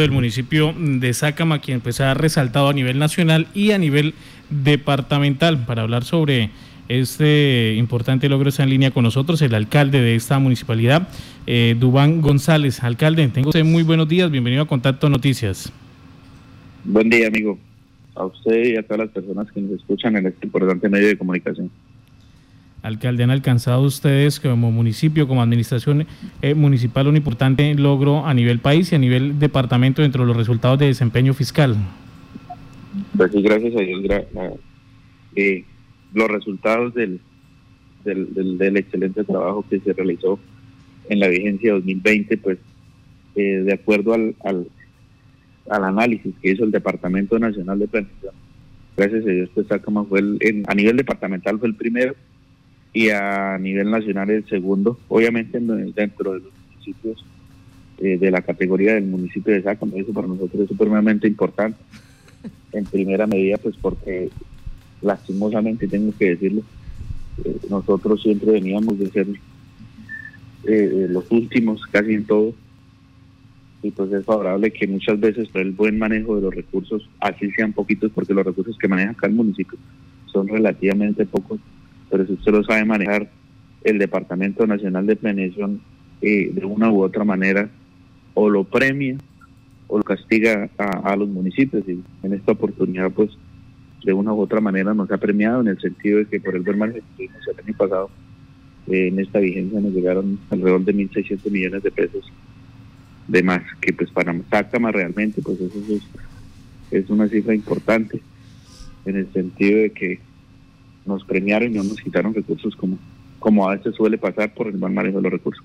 del municipio de Sácama, quien pues ha resaltado a nivel nacional y a nivel departamental para hablar sobre este importante logro está en línea con nosotros el alcalde de esta municipalidad, eh, Dubán González. Alcalde, tengo usted muy buenos días, bienvenido a Contacto Noticias. Buen día, amigo. A usted y a todas las personas que nos escuchan en este importante medio de comunicación. Alcalde, ¿han alcanzado ustedes como municipio, como administración eh, municipal, un importante logro a nivel país y a nivel departamento dentro de los resultados de desempeño fiscal? Pues sí, gracias a Dios. Eh, los resultados del, del, excelente trabajo que se realizó en la vigencia 2020, pues eh, de acuerdo al, al, al, análisis que hizo el Departamento Nacional de Planificación, gracias a Dios, pues Sácama fue el, a nivel departamental fue el primero y a nivel nacional el segundo, obviamente dentro de los municipios eh, de la categoría del municipio de Sácama, eso para nosotros es supremamente importante, en primera medida pues porque lastimosamente tengo que decirlo, eh, nosotros siempre veníamos de ser eh, los últimos casi en todo. Y pues es favorable que muchas veces por el buen manejo de los recursos, así sean poquitos porque los recursos que maneja acá el municipio son relativamente pocos, pero si usted lo sabe manejar, el Departamento Nacional de Planeación eh, de una u otra manera o lo premia o lo castiga a, los municipios y en esta oportunidad pues de una u otra manera nos ha premiado en el sentido de que por el buen manejo que el año pasado eh, en esta vigencia nos llegaron alrededor de 1.600 millones de pesos de más que pues para más realmente pues eso es, es una cifra importante en el sentido de que nos premiaron y no nos quitaron recursos como, como a veces suele pasar por el mal manejo de los recursos.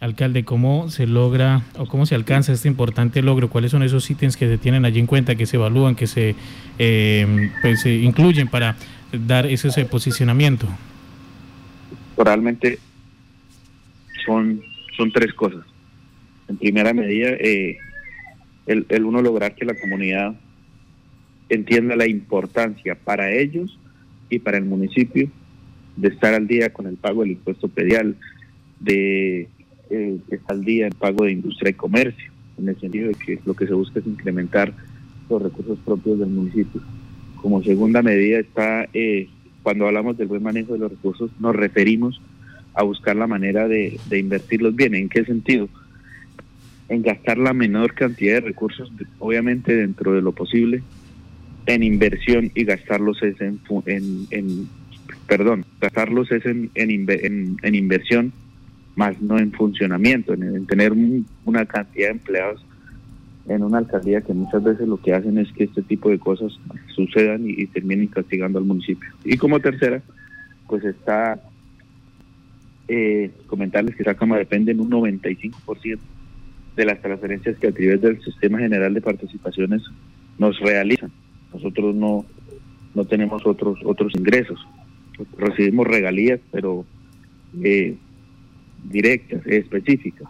Alcalde, ¿cómo se logra o cómo se alcanza este importante logro? ¿Cuáles son esos ítems que se tienen allí en cuenta, que se evalúan, que se, eh, pues, se incluyen para dar ese, posicionamiento? Realmente son, son tres cosas. En primera medida, eh, el, el uno lograr que la comunidad entienda la importancia para ellos y para el municipio de estar al día con el pago del impuesto pedial, de eh, estar al día el pago de industria y comercio, en el sentido de que lo que se busca es incrementar los recursos propios del municipio. Como segunda medida está, eh, cuando hablamos del buen manejo de los recursos, nos referimos a buscar la manera de, de invertirlos bien. ¿En qué sentido? En gastar la menor cantidad de recursos, obviamente dentro de lo posible, en inversión y gastarlos es en, en, perdón, gastarlos es en, en, inversión, más no en funcionamiento, en, tener una cantidad de empleados en una alcaldía que muchas veces lo que hacen es que este tipo de cosas sucedan y, terminen castigando al municipio. Y como tercera, pues está eh, comentarles que Sácama depende en un 95% de las transferencias que a través del Sistema General de Participaciones nos realizan. Nosotros no, no tenemos otros, otros ingresos. Recibimos regalías, pero eh, directas, específicas.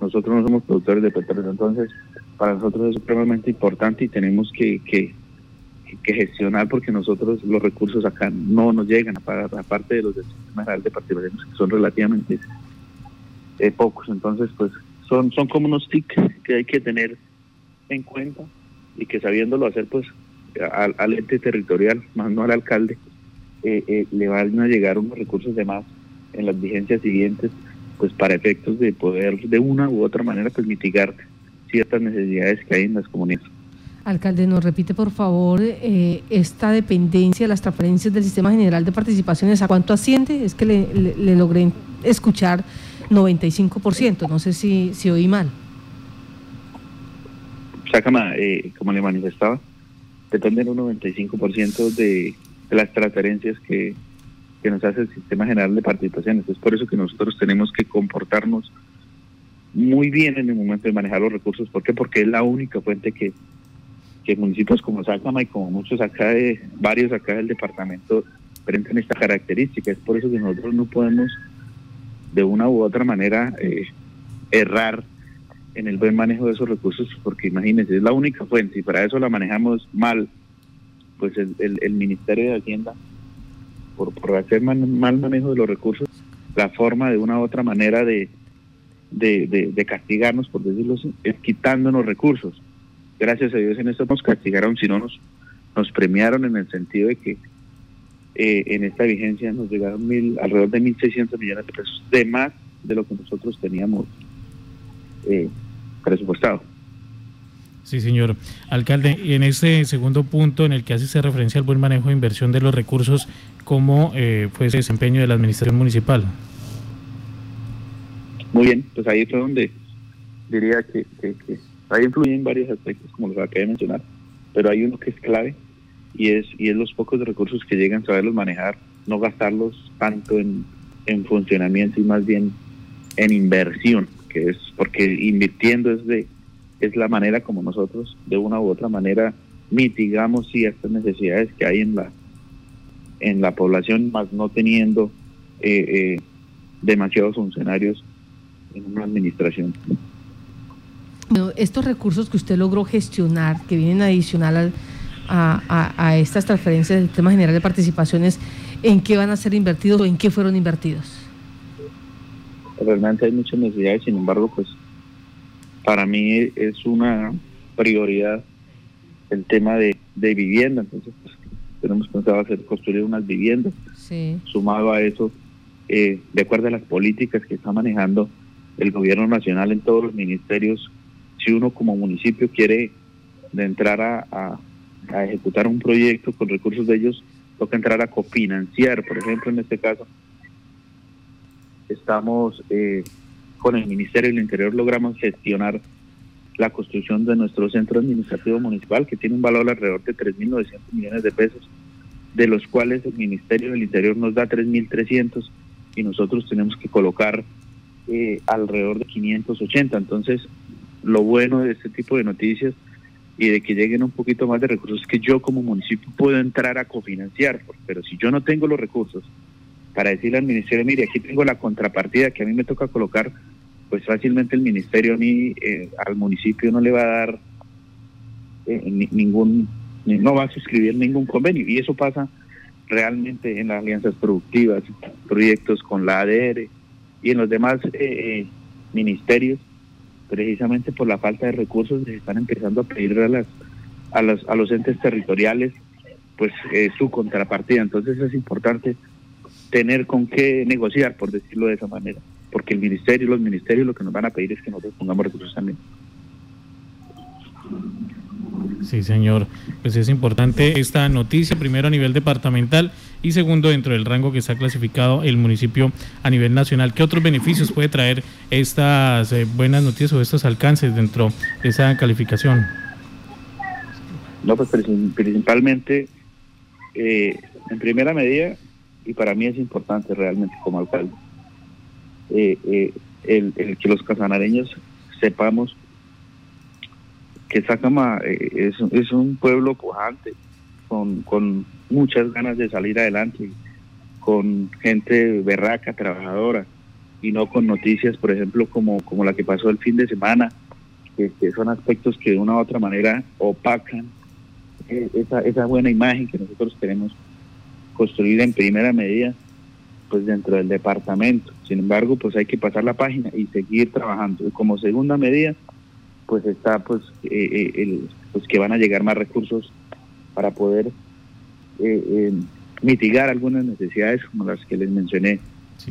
Nosotros no somos productores de petróleo, entonces para nosotros es supremamente importante y tenemos que, que, gestionar porque nosotros los recursos acá no nos llegan, aparte de los del sistema general de participación que son relativamente eh, pocos. Entonces, pues son, son como unos tics que hay que tener en cuenta y que sabiéndolo hacer, pues al, ente territorial, más no al alcalde, eh, eh, le van a llegar unos recursos de más en las vigencias siguientes, pues para efectos de poder de una u otra manera pues mitigar ciertas necesidades que hay en las comunidades. Alcalde, nos repite por favor eh, esta dependencia, las transferencias del Sistema General de Participaciones, ¿a cuánto asciende? Es que le, logré escuchar 95%, no sé si, si oí mal. Sácama, como le manifestaba, dependen un 95% de, de las transferencias que, nos hace el Sistema General de Participaciones. Es por eso que nosotros tenemos que comportarnos muy bien en el momento de manejar los recursos. ¿Por qué? Porque es la única fuente que, que municipios como Sácama y como muchos acá, de, varios acá del departamento, presentan esta característica. Es por eso que nosotros no podemos de una u otra manera eh, errar en el buen manejo de esos recursos, porque imagínense, es la única fuente y para eso la manejamos mal, pues el, el, Ministerio de Hacienda, por, por hacer mal, manejo de los recursos, la forma de una u otra manera de, de, castigarnos, por decirlo así, es quitándonos recursos. Gracias a Dios en esto nos castigaron, si no nos, nos premiaron en el sentido de que eh, en esta vigencia nos llegaron mil, alrededor de 1.600 millones de pesos, de más de lo que nosotros teníamos eh, presupuestado. Sí, señor alcalde. Y en ese segundo punto en el que hace referencia al buen manejo de inversión de los recursos, ¿cómo eh, fue ese desempeño de la administración municipal? Muy bien, pues ahí fue donde diría que, que, que ahí influyen varios aspectos, como los acabé de mencionar, pero hay uno que es clave y es, y es los pocos recursos que llegan, saberlos manejar, no gastarlos tanto en, en funcionamiento y más bien en inversión, que es porque invirtiendo es de es la manera como nosotros de una u otra manera mitigamos ciertas necesidades que hay en la en la población, más no teniendo eh, eh, demasiados funcionarios en una administración. estos recursos que usted logró gestionar, que vienen adicional a, a, estas transferencias del tema general de participaciones, ¿en qué van a ser invertidos o en qué fueron invertidos? Realmente hay muchas necesidades, sin embargo, pues para mí es una prioridad el tema de, vivienda, entonces pues, tenemos pensado hacer construir unas viviendas. Sumado a eso, eh, de acuerdo a las políticas que está manejando el gobierno nacional en todos los ministerios, si uno como municipio quiere de entrar a, ejecutar un proyecto con recursos de ellos, toca entrar a cofinanciar. Por ejemplo, en este caso, estamos eh, con el Ministerio del Interior, logramos gestionar la construcción de nuestro centro administrativo municipal, que tiene un valor alrededor de 3.900 millones de pesos, de los cuales el Ministerio del Interior nos da 3.300 y nosotros tenemos que colocar eh, alrededor de 580. Entonces, lo bueno de este tipo de noticias y de que lleguen un poquito más de recursos es que yo como municipio puedo entrar a cofinanciar, pero si yo no tengo los recursos para decirle al ministerio, mire, aquí tengo la contrapartida que a mí me toca colocar, pues fácilmente el ministerio mí, eh, al municipio no le va a dar eh, ningún, no va a suscribir ningún convenio y eso pasa realmente en las alianzas productivas, proyectos con la ADR y en los demás eh, ministerios, precisamente por la falta de recursos, se están empezando a pedir a, las, a, los, a los entes territoriales pues su contrapartida. Entonces es importante tener con qué negociar, por decirlo de esa manera, porque el ministerio y los ministerios lo que nos van a pedir es que nosotros pongamos recursos también. Sí, señor. Pues es importante esta noticia, primero a nivel departamental y segundo dentro del rango que está clasificado el municipio a nivel nacional. ¿Qué otros beneficios puede traer estas eh, buenas noticias o estos alcances dentro de esa calificación? No, pues principalmente, eh, en primera medida, y para mí es importante realmente como alcalde, eh, eh, el, que los casanareños sepamos que Sacama eh, es, es, un pueblo pujante, con, con muchas ganas de salir adelante, con gente berraca, trabajadora, y no con noticias, por ejemplo, como, como la que pasó el fin de semana, que, son aspectos que de una u otra manera opacan esa, esa buena imagen que nosotros queremos construir en primera medida pues dentro del departamento. Sin embargo, pues hay que pasar la página y seguir trabajando. Como segunda medida, pues está pues, eh, eh, el, pues que van a llegar más recursos para poder eh, mitigar algunas necesidades como las que les mencioné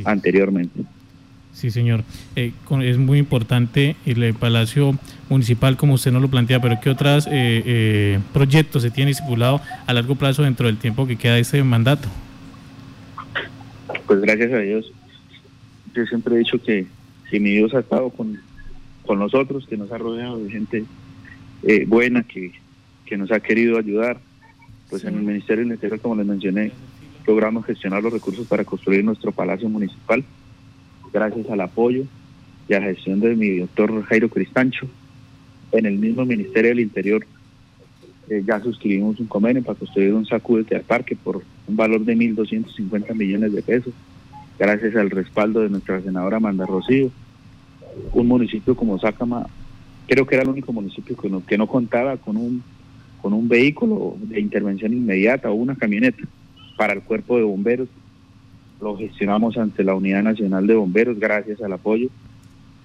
anteriormente. Sí, señor. es muy importante el Palacio Municipal, como usted nos lo plantea, pero ¿qué otros proyectos se tiene estipulado a largo plazo dentro del tiempo que queda de este mandato? pues gracias a Dios, yo siempre he dicho que si mi Dios ha estado con, nosotros, que nos ha rodeado de gente eh, buena, que, nos ha querido ayudar, pues en el Ministerio del Interior, como les mencioné, logramos gestionar los recursos para construir nuestro palacio municipal, gracias al apoyo y a la gestión de mi doctor Jairo Cristancho. En el mismo Ministerio del Interior eh, ya suscribimos un convenio para construir un sacudete al parque por un valor de 1.250 millones de pesos, gracias al respaldo de nuestra senadora Amanda Rocío. Un municipio como Sácama, creo que era el único municipio que no, que no contaba con un, con un vehículo de intervención inmediata o una camioneta para el cuerpo de bomberos. Lo gestionamos ante la Unidad Nacional de Bomberos gracias al apoyo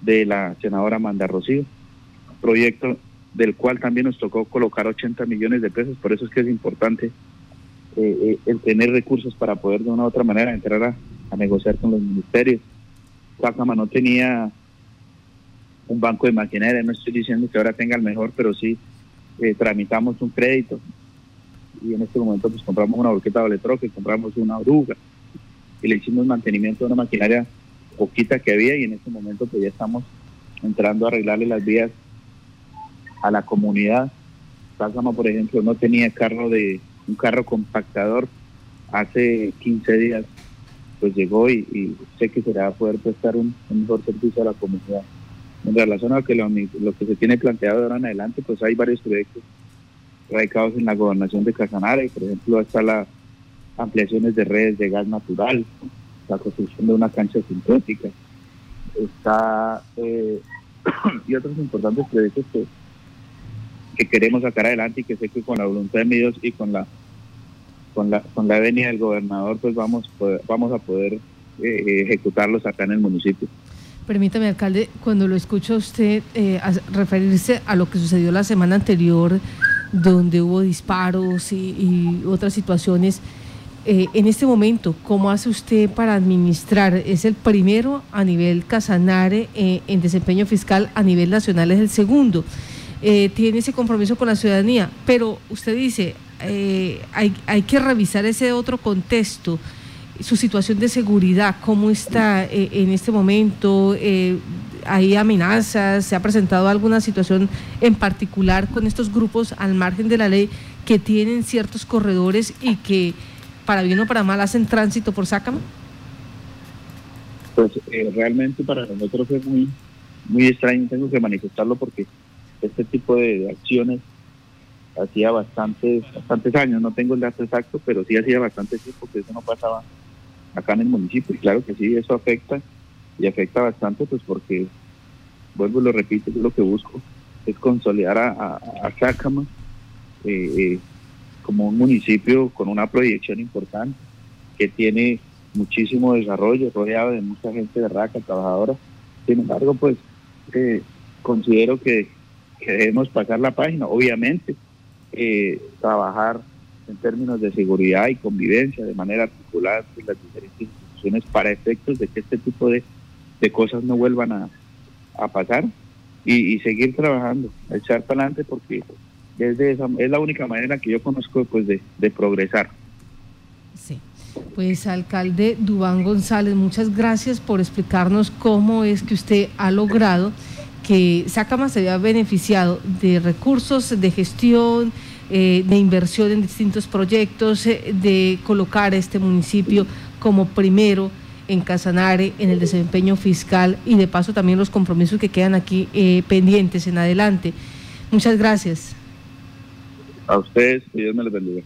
de la senadora Manda Rocío, proyecto del cual también nos tocó colocar 80 millones de pesos, por eso es que es importante eh, eh, el tener recursos para poder de una u otra manera entrar a, negociar con los ministerios. Pácama no tenía un banco de maquinaria, no estoy diciendo que ahora tenga el mejor, pero sí eh, tramitamos un crédito y en este momento pues compramos una volqueta doble troque, compramos una oruga y le hicimos mantenimiento de una maquinaria poquita que había y en este momento pues ya estamos entrando a arreglarle las vías a la comunidad. Pácama, por ejemplo, no tenía carro de un carro compactador hace 15 días, pues llegó y, sé que se le va a poder prestar un, mejor servicio a la comunidad. En relación a que lo, que se tiene planteado de ahora en adelante, pues hay varios proyectos radicados en la gobernación de Casanare, por ejemplo, está las ampliaciones de redes de gas natural, la construcción de una cancha sintética, está eh, y otros importantes proyectos que que queremos sacar adelante y que sé que con la voluntad de Dios y con la con la con la venia del gobernador pues vamos vamos a poder eh, ejecutarlos acá en el municipio. Permítame, alcalde, cuando lo escucho a usted eh, referirse a lo que sucedió la semana anterior, donde hubo disparos y, otras situaciones, eh, en este momento, ¿cómo hace usted para administrar? Es el primero a nivel Casanare en desempeño fiscal, a nivel nacional es el segundo. Eh, tiene ese compromiso con la ciudadanía, pero usted dice, eh, hay, hay que revisar ese otro contexto, su situación de seguridad, cómo está eh, en este momento, hay amenazas, se ha presentado alguna situación en particular con estos grupos al margen de la ley que tienen ciertos corredores y que para bien o para mal hacen tránsito por Sácama? Pues realmente para nosotros es muy, muy extraño, tengo que manifestarlo porque este tipo de, acciones hacía bastantes, bastantes años, no tengo el dato exacto, pero sí hacía bastante tiempo que eso no pasaba acá en el municipio. Y claro que sí, eso afecta y afecta bastante, pues porque, vuelvo y lo repito, yo lo que busco es consolidar a, a, Sácama eh, eh, como un municipio con una proyección importante, que tiene muchísimo desarrollo, rodeado de mucha gente de raca, trabajadora. Sin embargo, pues eh, considero que que debemos pasar la página, obviamente, eh, trabajar en términos de seguridad y convivencia de manera articulada con las diferentes instituciones para efectos de que este tipo de, cosas no vuelvan a, pasar y, seguir trabajando, echar para adelante porque es, la única manera que yo conozco pues, de, progresar. Sí. Pues alcalde Dubán González, muchas gracias por explicarnos cómo es que usted ha logrado que Sácama se había beneficiado de recursos de gestión, eh, de inversión en distintos proyectos, eh, de colocar a este municipio como primero en Casanare en el desempeño fiscal y de paso también los compromisos que quedan aquí eh, pendientes en adelante. Muchas gracias. A ustedes, Dios me les bendiga.